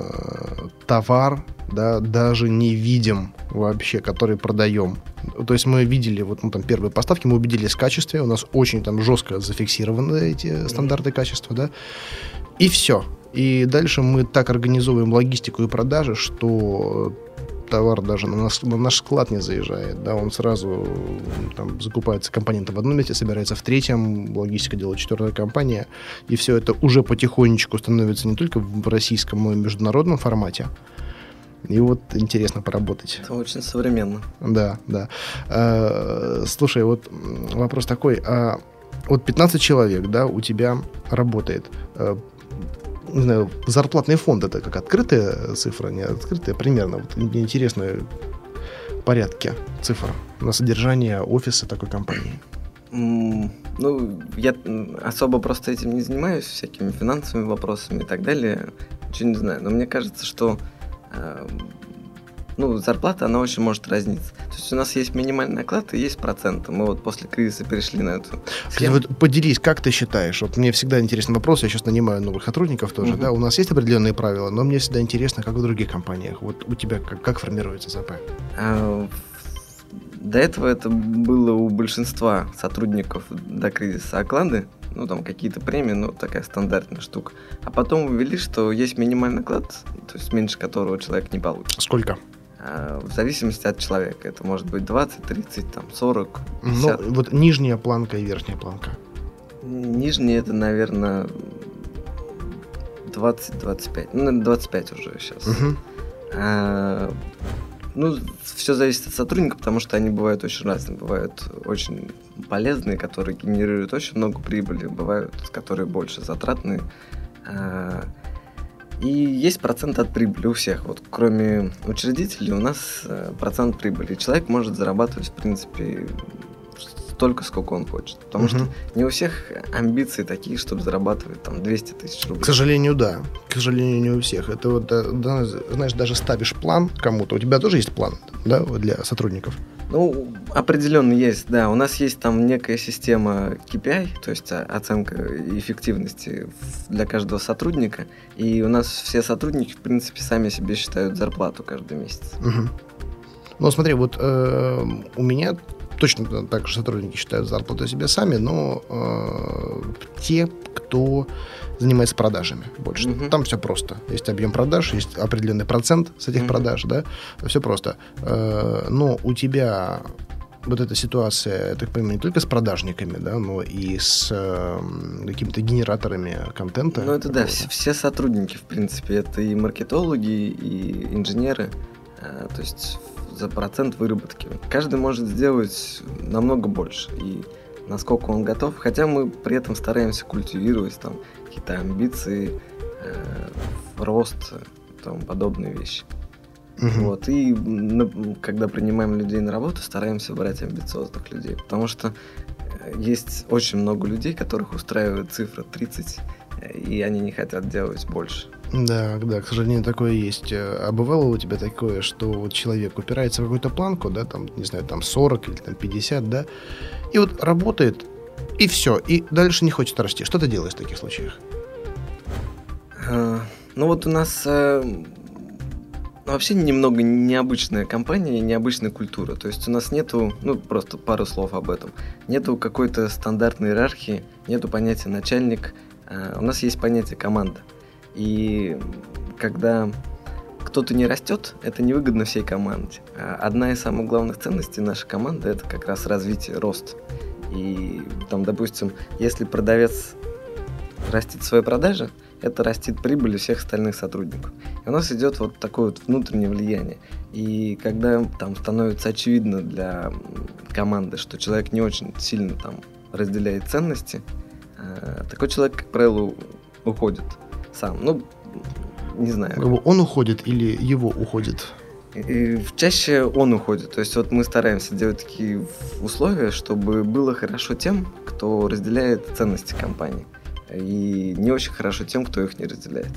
S1: товар, да, даже не видим вообще, который продаем. То есть мы видели вот ну, там первые поставки, мы убедились в качестве, у нас очень там жестко зафиксированы эти стандарты качества, да, и все. И дальше мы так организовываем логистику и продажи, что товар даже на наш, на наш склад не заезжает, да, он сразу там закупается компоненты в одном месте, собирается в третьем, логистика делает четвертая компания, и все это уже потихонечку становится не только в российском, но и международном формате. И вот интересно поработать.
S2: Это очень современно.
S1: Да, да. А, слушай, вот вопрос такой. А вот 15 человек, да, у тебя работает. А, не знаю, зарплатный фонд это как открытая цифра, не открытая, примерно. Вот мне интересно порядке цифр на содержание офиса такой компании.
S2: Ну, я особо просто этим не занимаюсь, всякими финансовыми вопросами и так далее. Ничего не знаю. Но мне кажется, что э, ну, зарплата, она очень может разниться. То есть у нас есть минимальный оклад и есть проценты. Мы вот после кризиса перешли на эту
S1: схему. Вот поделись, как ты считаешь? Вот мне всегда интересный вопрос, я сейчас нанимаю новых сотрудников тоже, угу. да, у нас есть определенные правила, но мне всегда интересно, как в других компаниях. Вот у тебя как, как формируется ЗП? А,
S2: до этого это было у большинства сотрудников до кризиса оклады, ну, там какие-то премии, ну, такая стандартная штука. А потом ввели, что есть минимальный оклад, то есть меньше которого человек не получит.
S1: Сколько?
S2: А, в зависимости от человека. Это может быть 20, 30, там, 40, 50.
S1: Ну, вот нижняя планка и верхняя планка.
S2: Нижняя это, наверное, 20-25. Ну, наверное, 25 уже сейчас.
S1: Мгм.
S2: А, ну, все зависит от сотрудника, потому что они бывают очень разные. Бывают очень полезные, которые генерируют очень много прибыли, бывают, которые больше затратные. А, и есть процент от прибыли у всех. Вот кроме учредителей у нас э, процент прибыли. Человек может зарабатывать, в принципе, столько, сколько он хочет. Потому
S1: Мгм.
S2: что не у всех амбиции такие, чтобы зарабатывать там 200 тысяч рублей.
S1: К сожалению, да. К сожалению, не у всех. Это вот, э, да, знаешь, даже ставишь план кому-то. У тебя тоже есть план, да, для сотрудников?
S2: Ну, определенно есть, да. У нас есть там некая система KPI, то есть о- оценка эффективности для каждого сотрудника. И у нас все сотрудники, в принципе, сами себе считают зарплату каждый месяц.
S1: Мгм. Ну, смотри, вот э, у меня точно так же сотрудники считают зарплату себе сами, но э, те, кто занимается продажами больше.
S2: Мгм.
S1: Там все просто. Есть объем продаж, есть определенный процент с этих
S2: Мгм.
S1: продаж, да, все просто. Э, но у тебя вот эта ситуация, я так понимаю, не только с продажниками, да, но и с э, какими-то генераторами контента.
S2: Ну, это да, все, все сотрудники, в принципе, это и маркетологи, и инженеры, э, то есть за процент выработки. Каждый может сделать намного больше, и насколько он готов, хотя мы при этом стараемся культивировать там какие-то амбиции, э, рост, и тому подобные вещи.
S1: Мгм.
S2: Вот, и на- когда принимаем людей на работу, стараемся брать амбициозных людей, потому что э, есть очень много людей, которых устраивает цифра 30, э, и они не хотят делать больше.
S1: Да, да, к сожалению, такое есть. Э, А бывало у тебя такое, что вот человек упирается в какую-то планку, да, там, не знаю, там 40 или там 50, да, и вот работает, и все, и дальше не хочет расти. Что ты делаешь в таких случаях?
S2: Э, Ну вот у нас э, вообще немного необычная компания необычная культура. То есть у нас нету, ну просто пару слов об этом, нету какой-то стандартной иерархии, нету понятия начальник, у нас есть понятие команда. И когда кто-то не растет, это невыгодно всей команде. А Одна из самых главных ценностей нашей команды это как раз развитие, рост. И там, допустим, если продавец растит свои продажи, это растит прибыль всех остальных сотрудников. И у нас идет вот такое вот внутреннее влияние. И когда там становится очевидно для команды, что человек не очень сильно там разделяет ценности, э, такой человек, как правило, у- уходит сам. Ну, не знаю.
S1: Он уходит или его уходит?
S2: И чаще он уходит. То есть вот мы стараемся делать такие условия, чтобы было хорошо тем, кто разделяет ценности компании. И не очень хорошо тем, кто их не разделяет.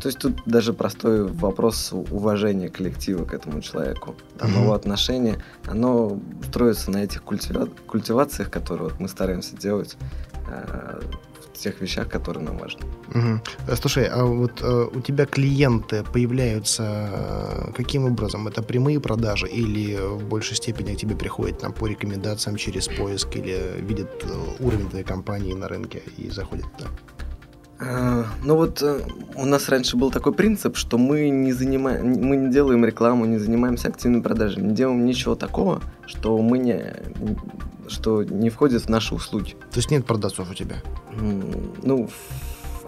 S2: То есть тут даже простой вопрос уважения коллектива к этому человеку, там,
S1: Мгм.
S2: его отношения, оно строится на этих культива- культивациях, которые вот мы стараемся делать в тех вещах, которые нам важны.
S1: Э, Слушай, а вот э, у тебя клиенты появляются э, каким образом? Это прямые продажи или в большей степени к тебе приходят там по рекомендациям через поиск или видят э, уровень твоей компании на рынке и заходят туда?
S2: А, Ну вот э, у нас раньше был такой принцип, что мы не занимаем, мы не делаем рекламу, не занимаемся активной продажей, не делаем ничего такого, что мы не, что не входит в наши услуги.
S1: То есть нет продавцов у тебя?
S2: Ну,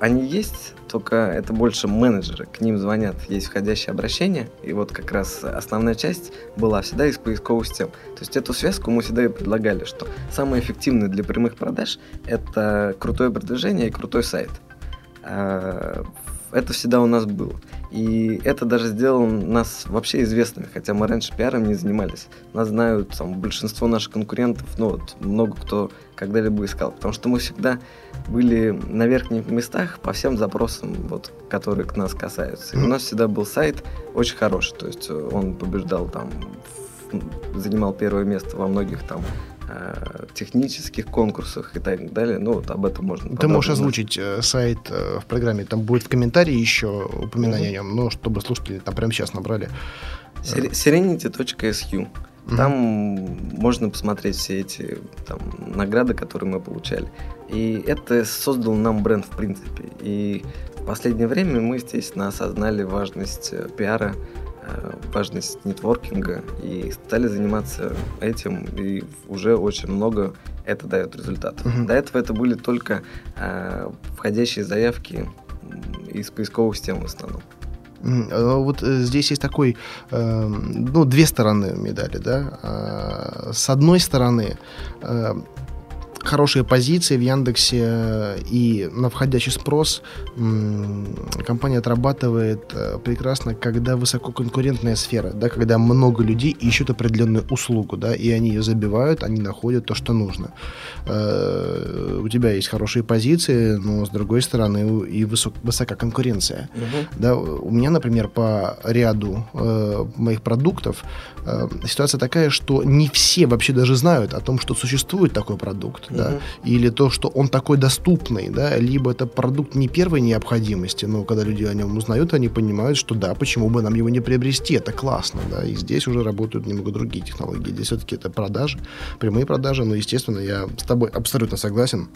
S2: они есть, только это больше менеджеры. К ним звонят, есть входящее обращение, и вот как раз основная часть была всегда из поисковых систем. То есть эту связку мы всегда и предлагали, что самое эффективное для прямых продаж – это крутое продвижение и крутой сайт. А, Это всегда у нас было. И это даже сделало нас вообще известными, хотя мы раньше пиаром не занимались. Нас знают там, большинство наших конкурентов, ну вот много кто когда-либо искал, потому что мы всегда были на верхних местах по всем запросам, вот, которые к нас касаются. И у нас всегда был сайт очень хороший, то есть э, он побеждал там, занимал первое место во многих там технических конкурсах и так далее. Ну вот об этом можно.
S1: Ты можешь озвучить э, сайт э, в программе, там будет в комментарии еще упоминание
S2: Мгм.
S1: о нем, но чтобы слушатели там прямо сейчас набрали.
S2: Serenity.su.
S1: Мгм.
S2: Там можно посмотреть все эти там, награды, которые мы получали. И это создало нам бренд в принципе. И в последнее время мы, естественно, осознали важность э, пиара, э, важность нетворкинга и стали заниматься этим, и уже очень много это дает результатов. Uh-huh. До этого это были только э, входящие заявки из поисковых систем в основном.
S1: А вот э, здесь есть такой, э, ну, две стороны медали, да. А, с одной стороны, э, хорошие позиции в Яндексе э, и на входящий спрос компания отрабатывает э, прекрасно, когда высококонкурентная сфера, да, когда много людей ищут определенную услугу, да, и они ее забивают, они находят то, что нужно. Э, у тебя есть хорошие позиции, но с другой стороны и высок, высокая конкуренция. Угу. Да, у меня, например, по ряду моих продуктов ситуация такая, что не все вообще даже знают о том, что существует такой продукт да, или то, что он такой доступный, да, либо это продукт не первой необходимости, но когда люди о нем узнают, они понимают, что да, почему бы нам его не приобрести, это классно, да, и здесь уже работают немного другие технологии, здесь все-таки это продажи, прямые продажи, но, естественно, я с тобой абсолютно согласен,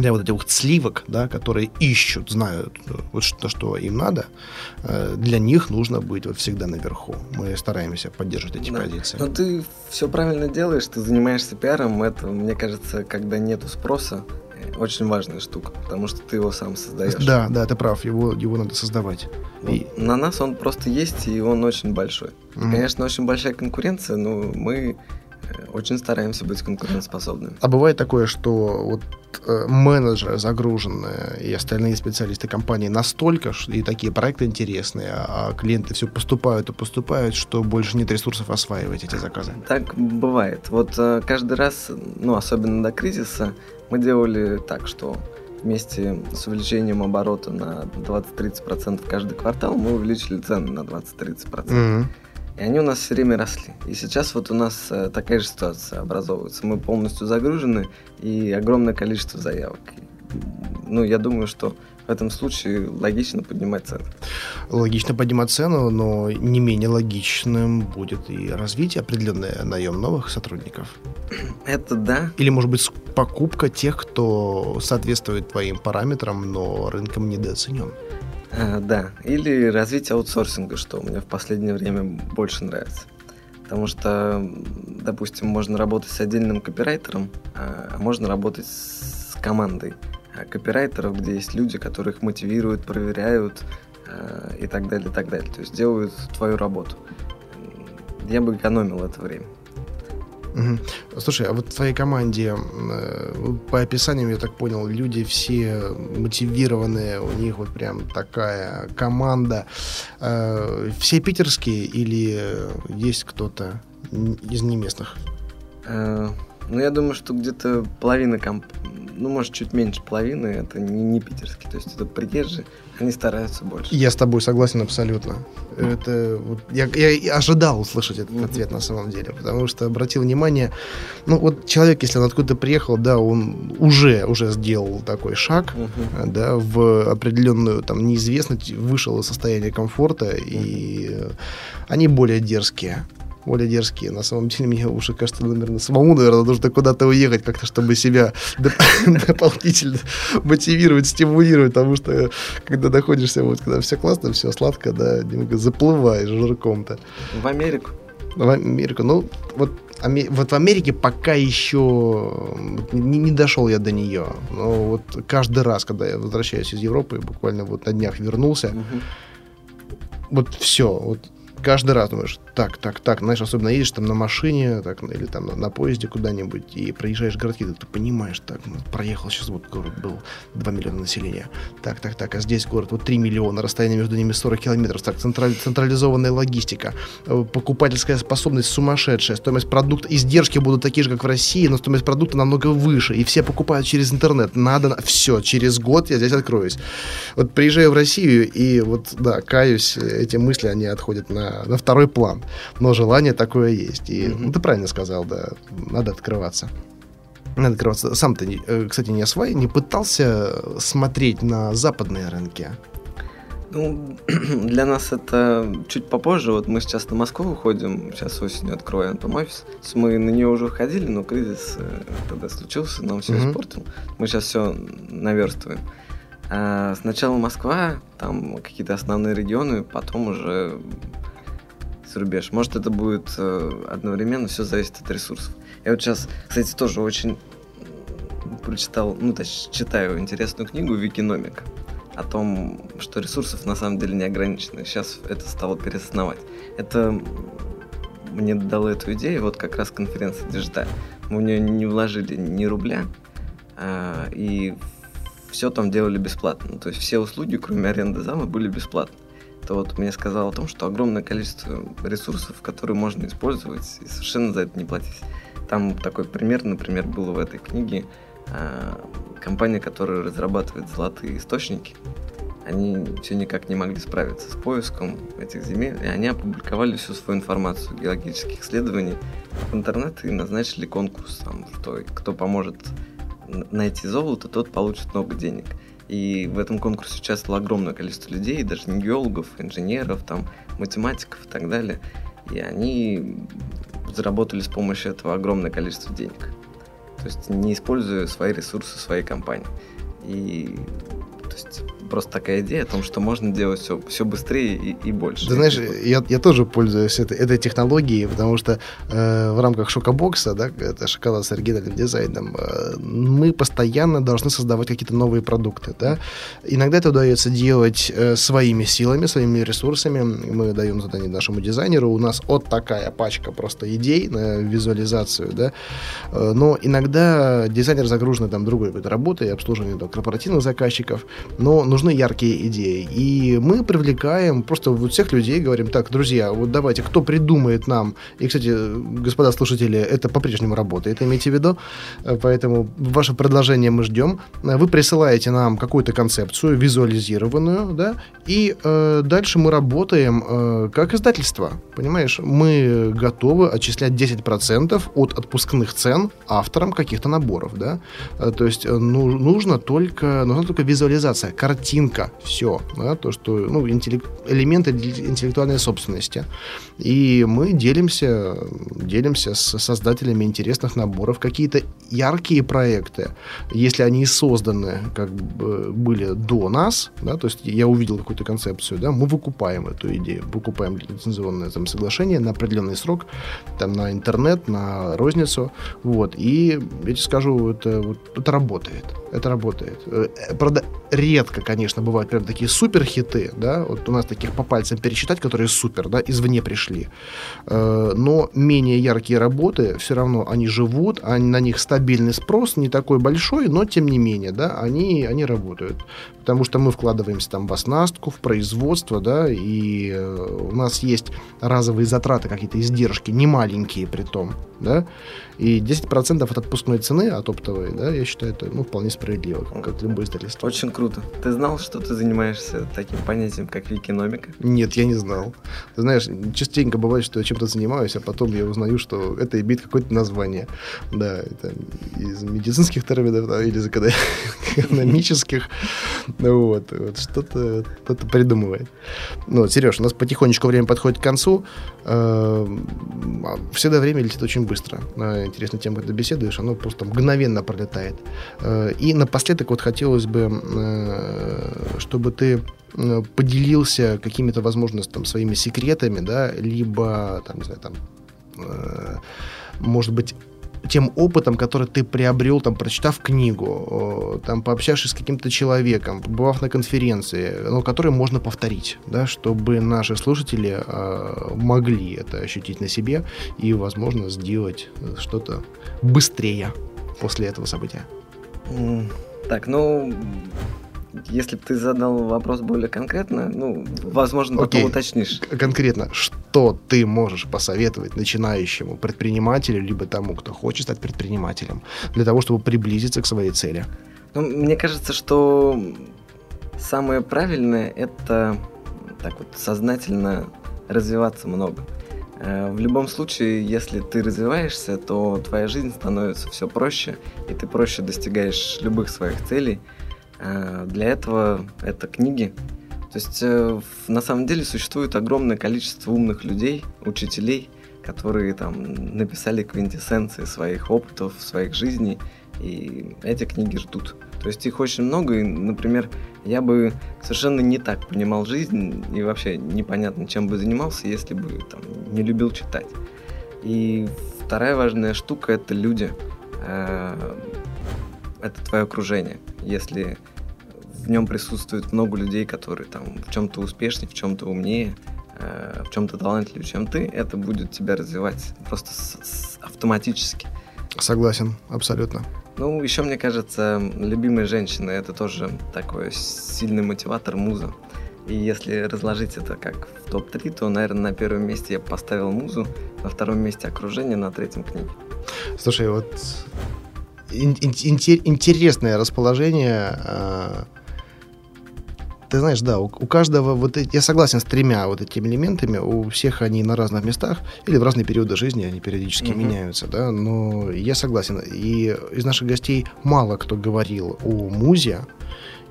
S1: для вот этих вот сливок, да, которые ищут, знают э, вот что, что им надо, э, для них нужно быть вот всегда наверху. Мы стараемся поддерживать эти да. позиции.
S2: Но ты все правильно делаешь, ты занимаешься пиаром, это, мне кажется, когда нету спроса, э, очень важная штука, потому что ты его сам создаешь.
S1: Да, да, ты прав, его, его надо создавать.
S2: Вот. И... На нас он просто есть, и он очень большой. Mm-hmm. Конечно, очень большая конкуренция, но мы очень стараемся быть конкурентоспособными.
S1: А бывает такое, что вот э, менеджеры загруженные и остальные специалисты компании настолько, и такие проекты интересные, а клиенты все поступают и поступают, что больше нет ресурсов осваивать эти заказы.
S2: Так бывает. Вот э, каждый раз, ну, особенно до кризиса, мы делали так, что вместе с увеличением оборота на 20-30% каждый квартал мы увеличили цены на 20-30%. Mm-hmm. И они у нас все время росли. И сейчас вот у нас э, такая же ситуация образовывается. Мы полностью загружены и огромное количество заявок. Ну, я думаю, что в этом случае логично поднимать цену.
S1: Логично поднимать цену, но не менее логичным будет и развитие определенное наем новых сотрудников. <clears throat>
S2: Это да.
S1: Или, может быть, покупка тех, кто соответствует твоим параметрам, но рынком недооценен.
S2: А, да, или развитие аутсорсинга, что мне в последнее время больше нравится. Потому что, допустим, можно работать с отдельным копирайтером, а, а можно работать с командой а, копирайтеров, где есть люди, которых мотивируют, проверяют и так далее, и так далее. То есть делают твою работу. Я бы экономил это время.
S1: Угу. Слушай, а вот в твоей команде, э, по описаниям, я так понял, люди все мотивированные, у них вот прям такая команда. Э, все питерские или есть кто-то из неместных?
S2: Ну, я думаю, что где-то половина комп ну, может, чуть меньше половины, это не, не питерские, то есть это приезжие, они стараются больше.
S1: Я с тобой согласен абсолютно. Это вот, я, я ожидал услышать этот ответ на самом деле, потому что обратил внимание, ну вот человек, если он откуда-то приехал, да, он уже уже сделал такой шаг, да, в определенную там неизвестность, вышел из состояния комфорта, и они более дерзкие более дерзкие. На самом деле, мне уже кажется, наверное, самому, наверное, нужно куда-то уехать как-то, чтобы себя <laughs> дополнительно мотивировать, стимулировать, потому что когда находишься, вот, когда все классно, все сладко, да, немного заплываешь жирком-то.
S2: В Америку?
S1: В Америку. Ну, вот вот в Америке пока еще не, не дошел я до нее. Но вот каждый раз, когда я возвращаюсь из Европы, буквально вот на днях вернулся, угу. вот все, вот каждый раз думаешь, так, так, так, знаешь, особенно едешь там на машине, так, или там на, на поезде куда-нибудь, и проезжаешь городки, ты, ты понимаешь, так, ну, проехал сейчас вот город был 2 миллиона населения, так, так, так, а здесь город вот 3 миллиона, расстояние между ними 40 километров, так, централь, централизованная логистика, э, покупательская способность сумасшедшая, стоимость продукта, издержки будут такие же, как в России, но стоимость продукта намного выше, и все покупают через интернет, надо, все, через год я здесь откроюсь. Вот приезжаю в Россию, и вот, да, каюсь, эти мысли, они отходят на на, второй план. Но желание такое есть. И mm-hmm. ну, ты правильно сказал, да, надо открываться. Надо открываться. Сам ты, э, кстати, не освоил, не пытался смотреть на западные рынки?
S2: Ну, <clears throat> для нас это чуть попозже. Вот мы сейчас на Москву уходим, сейчас осенью откроем там офис. Мы на нее уже уходили, но кризис э, тогда случился, нам все mm-hmm. испортил. Мы сейчас все наверстываем. А сначала Москва, там какие-то основные регионы, потом уже за рубеж. Может, это будет э, одновременно, все зависит от ресурсов. Я вот сейчас, кстати, тоже очень прочитал, ну, точнее, читаю интересную книгу «Викиномика» о том, что ресурсов на самом деле не ограничено. Сейчас это стало переосновать. Это мне дало эту идею, вот как раз конференция Digitale. Мы в нее не вложили ни рубля, а, и все там делали бесплатно. То есть все услуги, кроме аренды зала, были бесплатны. Это вот мне сказал о том, что огромное количество ресурсов, которые можно использовать и совершенно за это не платить. Там такой пример, например, был в этой книге – а, компания, которая разрабатывает золотые источники, они все никак не могли справиться с поиском этих земель, и они опубликовали всю свою информацию геологических исследований в интернет и назначили конкурс, там, что кто поможет найти золото, тот получит много денег. И в этом конкурсе участвовало огромное количество людей, даже не геологов, инженеров, там, математиков и так далее. И они заработали с помощью этого огромное количество денег то есть не используя свои ресурсы своей компании. И то есть просто такая идея о том, что можно делать все, все быстрее и, и больше.
S1: Ты знаешь, я, я тоже пользуюсь этой, этой технологией, потому что э, в рамках шокобокса, да, это шоколад с оригинальным дизайном, э, мы постоянно должны создавать какие-то новые продукты. Да? Иногда это удается делать э, своими силами, своими ресурсами. Мы даем задание нашему дизайнеру, у нас вот такая пачка просто идей на визуализацию, да? Э, но иногда дизайнер загружен там другой какой-то работой, обслуживанием корпоративных заказчиков, но нужны яркие идеи. И мы привлекаем просто вот всех людей, говорим, так, друзья, вот давайте, кто придумает нам, и, кстати, господа слушатели, это по-прежнему работает, имейте в виду, поэтому ваше предложение мы ждем. Вы присылаете нам какую-то концепцию, визуализированную, да, и э, дальше мы работаем э, как издательство, понимаешь? Мы готовы отчислять 10% от отпускных цен авторам каких-то наборов, да, э, то есть ну, нужно только, нужна только визуализация, картинка, картинка, все, да, то, что, ну, интеллект, элементы интеллектуальной собственности. И мы делимся, делимся с создателями интересных наборов, какие-то яркие проекты, если они созданы, как бы были до нас, да, то есть я увидел какую-то концепцию, да, мы выкупаем эту идею, выкупаем лицензионное там, соглашение на определенный срок, там, на интернет, на розницу, вот, и я тебе скажу, это, вот, это работает, это работает. Э, правда, редко, конечно, бывают прям такие супер хиты, да, вот у нас таких по пальцам пересчитать, которые супер, да, извне пришли. Э, но менее яркие работы, все равно они живут, они, на них стабильный спрос, не такой большой, но тем не менее, да, они, они работают. Потому что мы вкладываемся там в оснастку, в производство, да, и э, у нас есть разовые затраты, какие-то издержки, не маленькие при том, да, и 10% от отпускной цены, от оптовой, да, я считаю, это ну, вполне справедливо, как любое издательство.
S2: Очень круто. Ты знал, что ты занимаешься таким понятием, как викиномика?
S1: Нет, я не знал. Ты знаешь, частенько бывает, что я чем-то занимаюсь, а потом я узнаю, что это имеет какое-то название. Да, это из медицинских терминов да, или из <laughs> экономических. Вот, вот что-то что придумывает. Ну, Сереж, у нас потихонечку время подходит к концу. Эм, всегда время летит очень быстро интересную тему, когда беседуешь, оно просто мгновенно пролетает. Э, и напоследок вот хотелось бы, э, чтобы ты э, поделился какими-то, возможно, там, своими секретами, да, либо, там, не знаю, там, может быть, тем опытом, который ты приобрел, там, прочитав книгу, там, пообщавшись с каким-то человеком, побывав на конференции, ну, который можно повторить, да, чтобы наши слушатели э, могли это ощутить на себе и, возможно, сделать что-то быстрее после этого события.
S2: Так, ну, если бы ты задал вопрос более конкретно, ну, возможно, потом Окей. уточнишь.
S1: Конкретно, что ты можешь посоветовать начинающему предпринимателю, либо тому, кто хочет стать предпринимателем, для того, чтобы приблизиться к своей цели?
S2: Ну, мне кажется, что самое правильное это так вот сознательно развиваться много. Э, в любом случае, если ты развиваешься, то твоя жизнь становится все проще, и ты проще достигаешь любых своих целей. Э, для этого это книги, То есть э, на самом деле существует огромное количество умных людей, учителей, которые там написали квинтэссенции своих опытов, своих жизней, и эти книги ждут. То есть их очень много, и, например, я бы совершенно не так понимал жизнь и вообще непонятно, чем бы занимался, если бы там, не любил читать. И вторая важная штука это люди. Это твое окружение. Если в нем присутствует много людей, которые там в чем-то успешнее, в чем-то умнее, э, в чем-то талантливее, чем ты, это будет тебя развивать просто с, с, автоматически.
S1: Согласен, абсолютно.
S2: Ну, еще, мне кажется, любимые женщины это тоже такой сильный мотиватор муза. И если разложить это как в топ-3, то, наверное, на первом месте я поставил музу, на втором месте окружение, на третьем книги.
S1: Слушай, вот интересное расположение а, ты знаешь, да, у, у каждого, вот я согласен с тремя вот этими элементами, у всех они на разных местах или в разные периоды жизни они периодически mm-hmm. меняются, да, но я согласен. И из наших гостей мало кто говорил о музе,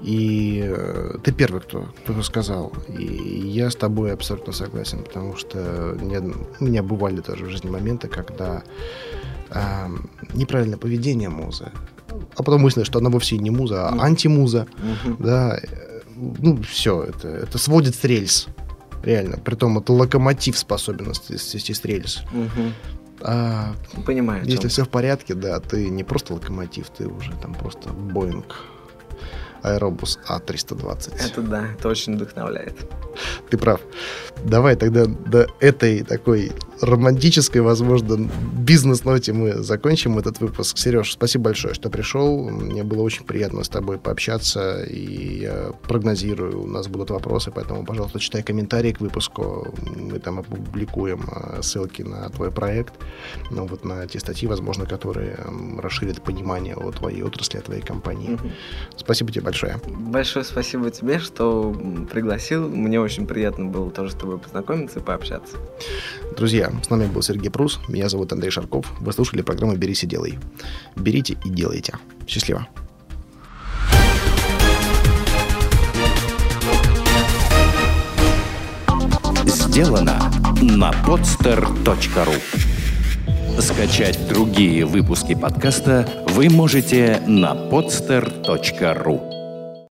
S1: и э, ты первый, кто, кто сказал. И я с тобой абсолютно согласен, потому что у меня бывали тоже в жизни моменты, когда э, неправильное поведение музы, а потом выяснилось, что она вовсе не муза, а антимуза, угу. да, ну, все, это, это сводит с рельс. Реально. Притом это локомотив способен свести с рельс.
S2: Угу. А, Понимаю.
S1: Если все в порядке, да, ты не просто локомотив, ты уже там просто Боинг Аэробус А320.
S2: Это да, это очень вдохновляет.
S1: Ты прав. Давай тогда до этой такой романтической, возможно, бизнес-ноте мы закончим этот выпуск. Сереж, спасибо большое, что пришел. Мне было очень приятно с тобой пообщаться, и я прогнозирую, у нас будут вопросы, поэтому, пожалуйста, читай комментарии к выпуску. Мы там опубликуем а, ссылки на твой проект, ну, вот на те статьи, возможно, которые расширят понимание о твоей отрасли, о твоей компании. Угу. Спасибо тебе большое.
S2: Большое спасибо тебе, что пригласил. Мне очень приятно было тоже с тобой познакомиться и пообщаться.
S1: Друзья, с нами был Сергей Прус, меня зовут Андрей Шарков. Вы слушали программу «Берись и делай». Берите и делайте. Счастливо.
S3: Сделано на podster.ru Скачать другие выпуски подкаста вы можете на podster.ru